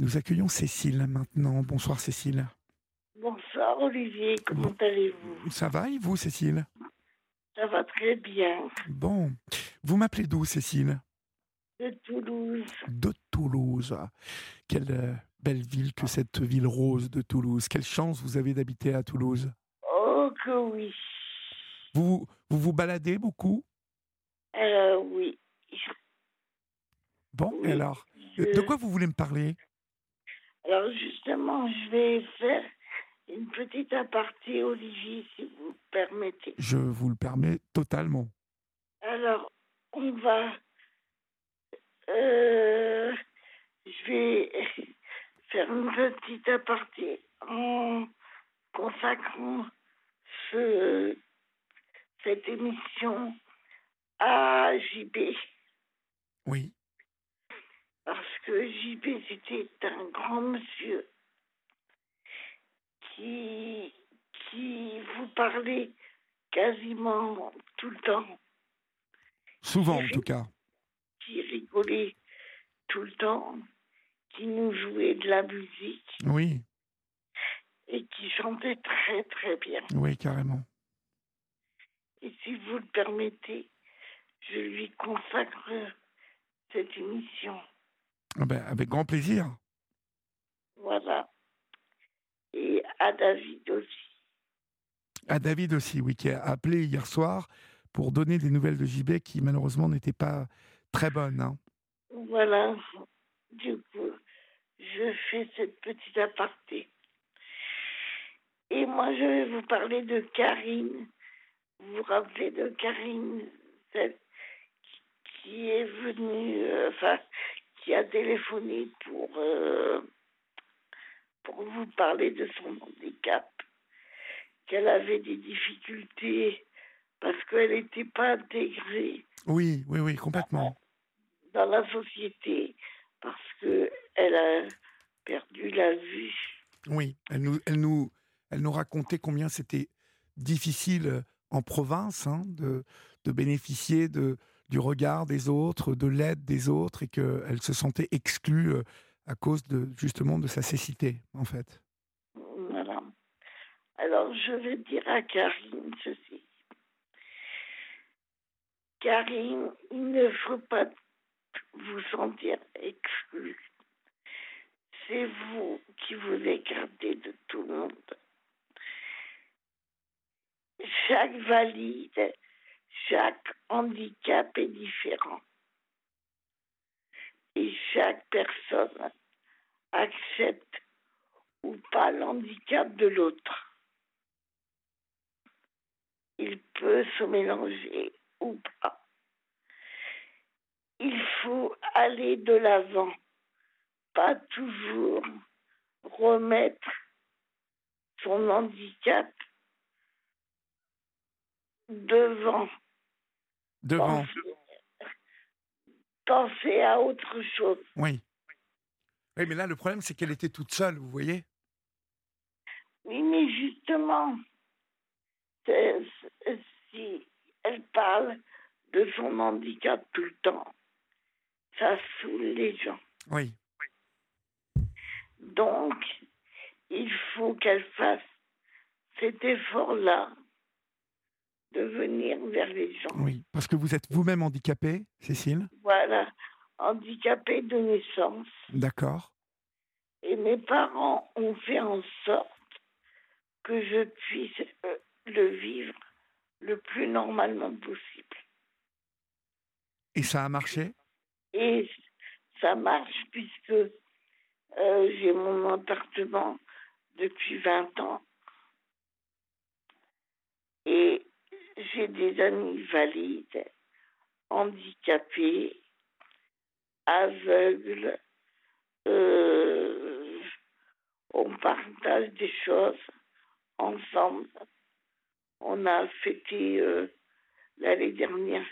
Nous accueillons Cécile maintenant. Bonsoir Cécile. Bonsoir Olivier, comment allez-vous? Ça va et vous Cécile? Ça va très bien. Bon. Vous m'appelez d'où Cécile? De Toulouse. De Toulouse. Quelle euh, belle ville que cette ville rose de Toulouse. Quelle chance vous avez d'habiter à Toulouse. Oh que oui. Vous vous, vous baladez beaucoup? Euh, oui. Bon, Oui, alors De quoi vous voulez me parler? Alors justement, je vais faire une petite aparté, Olivier, si vous le permettez. Je vous le permets totalement. Alors, on va... euh, je vais faire une petite aparté en consacrant ce, cette émission à JB. Oui. Que JB, c'était un grand monsieur qui, qui vous parlait quasiment tout le temps, Souvent en tout cas. qui rigolait tout le temps, qui nous jouait de la musique Oui, et qui chantait très très bien. oui, carrément. Et si vous le permettez, je lui consacre cette émission. Ah ben, avec grand plaisir. Voilà. Et à David aussi. À David aussi, oui, qui a appelé hier soir pour donner des nouvelles de JB qui malheureusement n'étaient pas très bonnes. hein. Voilà. Du coup, je fais cette petite aparté. Et moi, je vais vous parler de Karine. Vous vous rappelez de Karine, celle qui est venue, euh, enfin, qui a téléphoné pour, euh, pour vous parler de son handicap, qu'elle avait des difficultés parce qu'elle n'était pas intégrée Oui, oui, oui, complètement. dans la société parce que elle a perdu la vue. Oui, elle nous, elle nous, elle nous racontait combien c'était difficile en province hein, de, de bénéficier de, du regard des autres, de l'aide des autres, et qu'elle se sentait exclue euh, à cause de justement de sa cécité, en fait. Voilà. Alors je vais dire à Karine ceci. Karine, il ne faut pas vous sentir exclu. C'est vous qui vous écartez de tout le monde. Chaque valide, handicap est différent. Et chaque personne accepte ou pas l'handicap de l'autre. Il peut se mélanger ou pas. Il faut aller de l'avant, pas toujours remettre son handicap devant, Devant, penser, à autre chose. oui. Oui, mais là, le problème, c'est qu'elle était toute seule, vous voyez Oui, mais justement, si elle parle de son handicap tout le temps, ça saoule les gens. Oui, Donc, il faut qu'elle fasse cet effort-là de venir vers les gens. oui. Parce que vous êtes vous-même handicapée, Cécile Voilà, handicapée de naissance. D'accord. Et mes parents ont fait en sorte que je puisse euh, le vivre le plus normalement possible. Et ça a marché? Et ça marche puisque euh, j'ai mon appartement depuis 20 ans. Et j'ai des amis valides, handicapés, aveugles. euh, on partage des choses ensemble. On a fêté euh, l'année dernière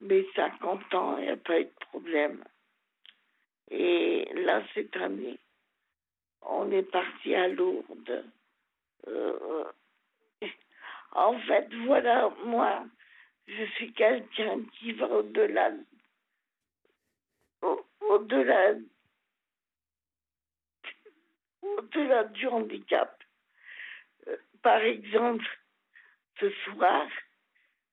mes 50 ans, il n'y a pas eu de problème. Et là, cette année, on est parti à Lourdes. Euh, en fait, voilà, moi, je suis quelqu'un qui va au-delà, au- au-delà au-delà du handicap. Euh, par exemple, ce soir,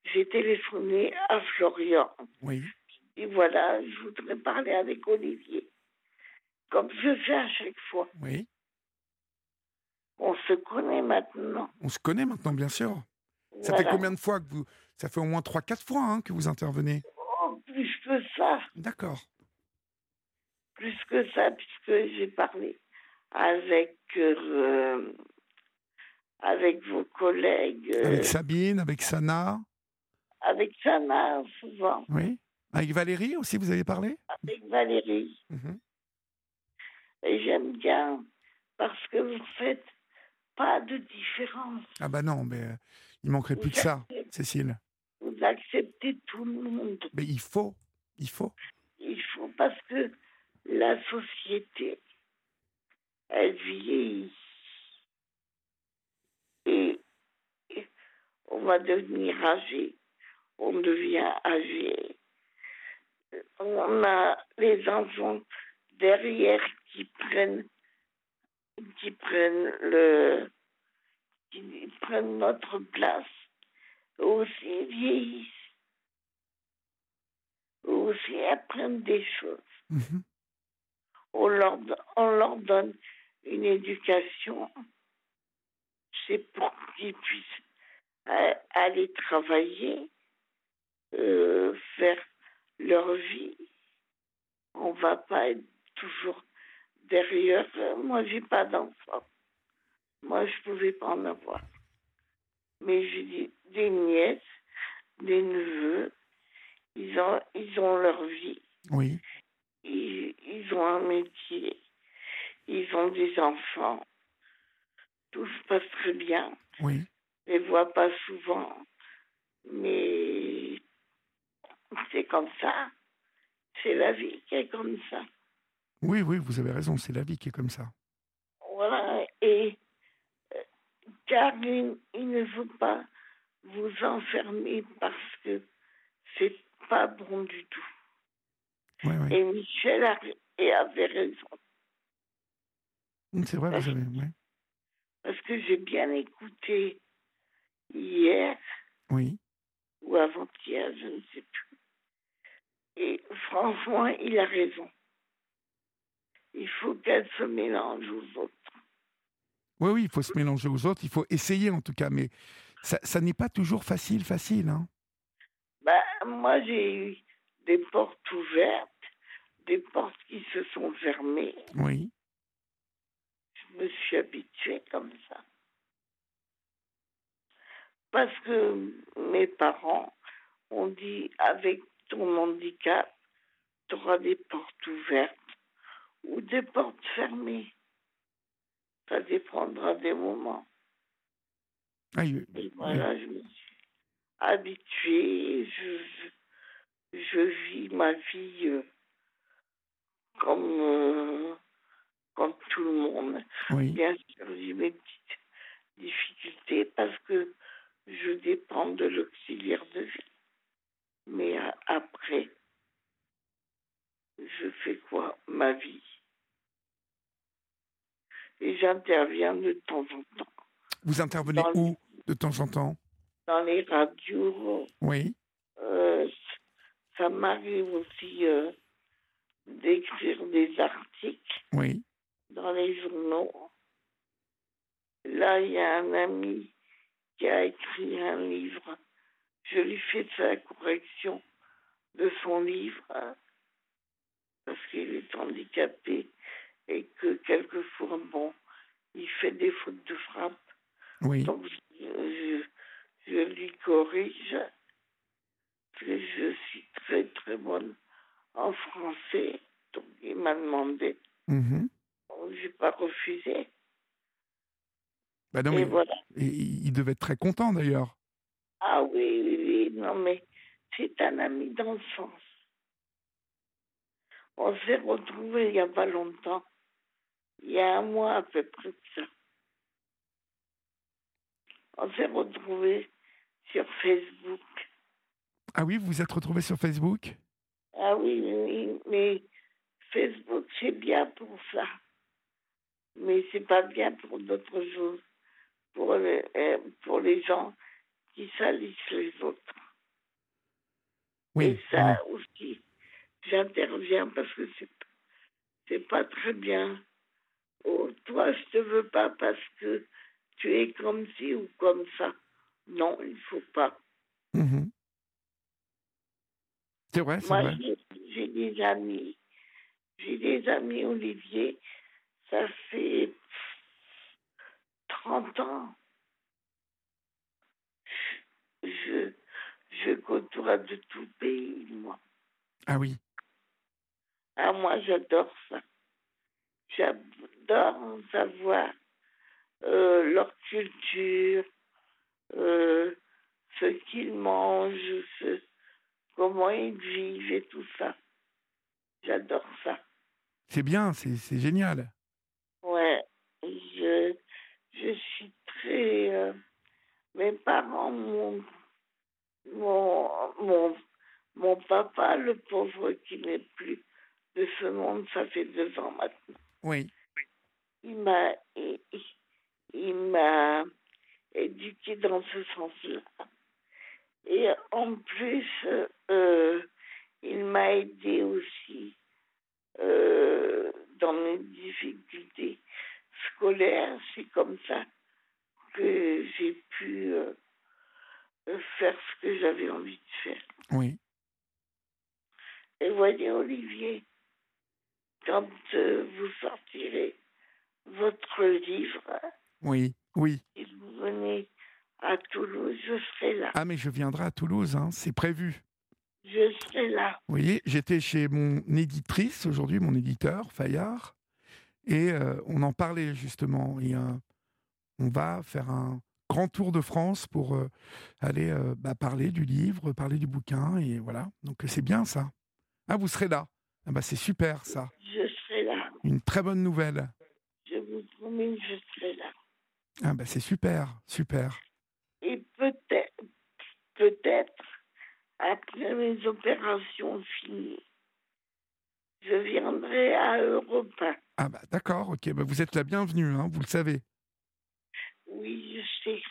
j'ai téléphoné à Florian. Oui. Et voilà, je voudrais parler avec Olivier. Comme je fais à chaque fois. Oui. On se connaît maintenant. On se connaît maintenant, bien sûr. Ça fait combien de fois que vous. Ça fait au moins 3-4 fois hein, que vous intervenez? Oh, plus que ça, D'accord. plus que ça, puisque j'ai parlé avec, euh, avec vos collègues, euh, Avec Sabine, avec Sana. avec Sana souvent, Oui. Avec Valérie aussi, vous avez parlé? Avec Valérie. Mhm. Et j'aime bien parce que vous faites pas de différence. Ah bah non, mais euh, il manquerait plus que ça, Cécile. Vous acceptez tout le monde. Mais il faut, il faut. Il faut parce que la société, elle vieillit. Et, et on va devenir âgé. On devient âgé. On a les enfants derrière qui prennent qui prennent le qui prennent notre place aussi vieillissent aussi apprennent des choses Mhm. on leur, on leur donne une éducation, c'est pour qu'ils puissent euh, aller travailler, euh, faire leur vie. On va pas être toujours derrière. euh, Moi, j'ai pas d'enfant. Moi, je pouvais pas en avoir. Mais j'ai des, des nièces, des neveux. Ils ont, ils ont leur vie Oui. ils, ils ont un métier, ils ont des enfants, tout se passe très bien. Oui. Je les vois pas souvent, mais c'est comme ça. C'est la vie qui est comme ça. Oui, oui, vous avez raison, c'est la vie qui est comme ça. Voilà. Et euh, car il, il ne faut pas vous enfermer parce que c'est pas bon du tout. Et Michel a- et avait raison. C'est vrai, vous avez. ouais. Parce que j'ai bien écouté hier Oui. ou avant-hier, je ne sais plus. Et franchement, il a raison. Il faut qu'elle se mélange aux autres. Oui, oui, il faut se mélanger aux autres, il faut essayer en tout cas, mais ça, ça n'est pas toujours facile, facile. Hein. Ben, moi, j'ai eu des portes ouvertes, des portes qui se sont fermées. Oui. Je me suis habituée comme ça. Parce que mes parents ont dit, avec ton handicap, tu auras des portes ouvertes ou des portes fermées. Ça dépendra des moments. Ah, il- Et voilà, je me suis habituée. Je, je, je vis ma vie euh, comme, euh, comme tout le monde. oui. Bien sûr, j'ai mes petites difficultés parce que je dépends de l'auxiliaire de vie. Mais euh, après, je fais quoi? Ma vie. Et j'interviens de temps en temps Vous intervenez Dans où de temps en temps? Dans les radios. Oui. Euh, ça m'arrive aussi euh, d'écrire des articles Oui. dans les journaux. Là, il y a un ami qui a écrit un livre. Je lui fais sa correction de son livre parce qu'il est handicapé et que quelquefois, bon, il fait des fautes de frappe. Oui. Donc, je, je- je lui corrige. Que je suis très, très bonne en français. Donc, il m'a demandé. Mhm. Donc, j'ai pas refusé. Bah non, Et mais- voilà. et il devait être très content d'ailleurs. Ah oui, oui, oui. Non, mais c'est un ami d'enfance. On s'est retrouvés il n'y a pas longtemps. Il y a un mois à peu près de ça. On s'est retrouvés sur Facebook. Ah oui, vous vous êtes retrouvé sur Facebook? Ah oui, oui, mais Facebook, c'est bien pour ça. Mais c'est pas bien pour d'autres choses, pour les, euh, pour les gens qui salissent les autres. Oui. Et ça aussi, j'interviens parce que c'est c'est pas très bien. Oh, toi, je te veux pas parce que tu es comme ci ou comme ça. Non, il faut pas. Mhm. C'est vrai, c'est Moi, vrai. j'ai- j'ai des amis. J'ai des amis, Olivier. Ça fait 30 ans. Je, je côtoie de tout pays, moi. Ah oui. Ah, moi, j'adore ça. J'adore savoir euh, leur culture, euh, ce qu'ils mangent, ce- comment ils vivent et tout ça. J'adore ça. C'est bien, c'est c'est génial. Ouais, je, je suis très. euh, mes parents, mon, mon, mon, mon papa, le pauvre qui n'est plus de ce monde, ça fait deux ans maintenant. Oui. Il m'a, il, m'a éduqué dans ce sens-là. Et en plus, euh, il m'a aidé aussi euh, dans mes difficultés scolaires. C'est comme ça que j'ai pu euh, faire ce que j'avais envie de faire. Oui. Et voyez, Olivier, quand euh, vous sortirez votre livre, Oui. Oui. et vous venez à Toulouse, je serai là. Ah, mais je viendrai à Toulouse, hein, c'est prévu. Je serai là. Vous voyez, j'étais chez mon éditrice aujourd'hui, mon éditeur, Fayard, et euh, on en parlait justement. Et euh, on va faire un grand tour de France pour euh, aller euh, bah, parler du livre, parler du bouquin, et voilà. Donc c'est bien ça. Ah, vous serez là. Ah bah, c'est super ça. Une très bonne nouvelle. Je vous promets, je serai là. Ah bah, c'est super, super. Et peut-être, peut-être, après mes opérations finies, je viendrai à Europa. Ah bah d'accord, ok, bah, vous êtes la bienvenue, hein, vous le savez. Oui, je sais.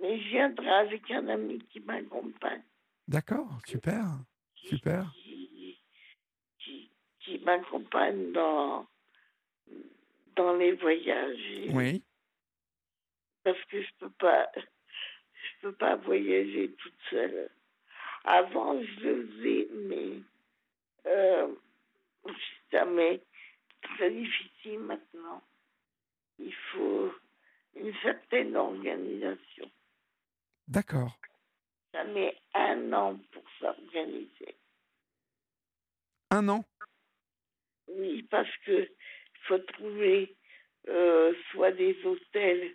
Mais je viendrai avec un ami qui m'accompagne. D'accord, super, super. Qui, m'accompagne dans, dans les voyages. Oui, Parce que je peux pas, je peux pas voyager toute seule. Avant, je le faisais, mais euh, ça m'est très difficile maintenant. Il faut une certaine organisation. d'accord. Ça met un an pour s'organiser. Un an? Oui, parce que faut trouver euh, soit des hôtels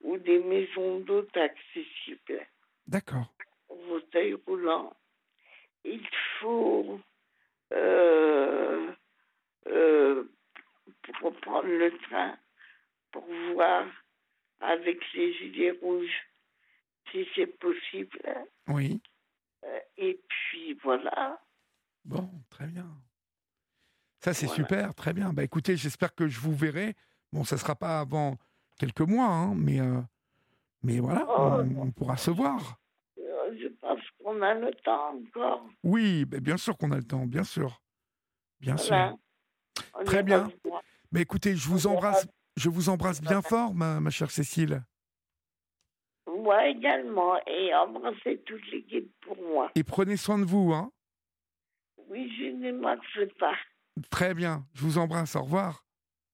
ou des maisons d'hôtes accessibles. D'accord. fauteuil roulant. Il faut, euh, euh, pour prendre le train, pour voir avec les gilets rouges si c'est possible. Oui. Euh, Et puis voilà. Bon, très bien. Ça, c'est Voilà. super, très bien. Bah, écoutez, j'espère que je vous verrai. Bon, ça ne sera pas avant quelques mois, hein, mais, euh, mais voilà, Oh. on, on pourra se voir. Euh, Je pense qu'on a le temps encore. Oui, bah, bien sûr qu'on a le temps, bien sûr. Bien Voilà. sûr. On Très bien. Mais écoutez, je vous embrasse, je vous embrasse bien fort, ma, ma chère Cécile. Moi également. Et embrasser toute l'équipe pour moi. Et prenez soin de vous, hein. Oui, je ne manquerai pas. Très bien. Je vous embrasse. Au revoir.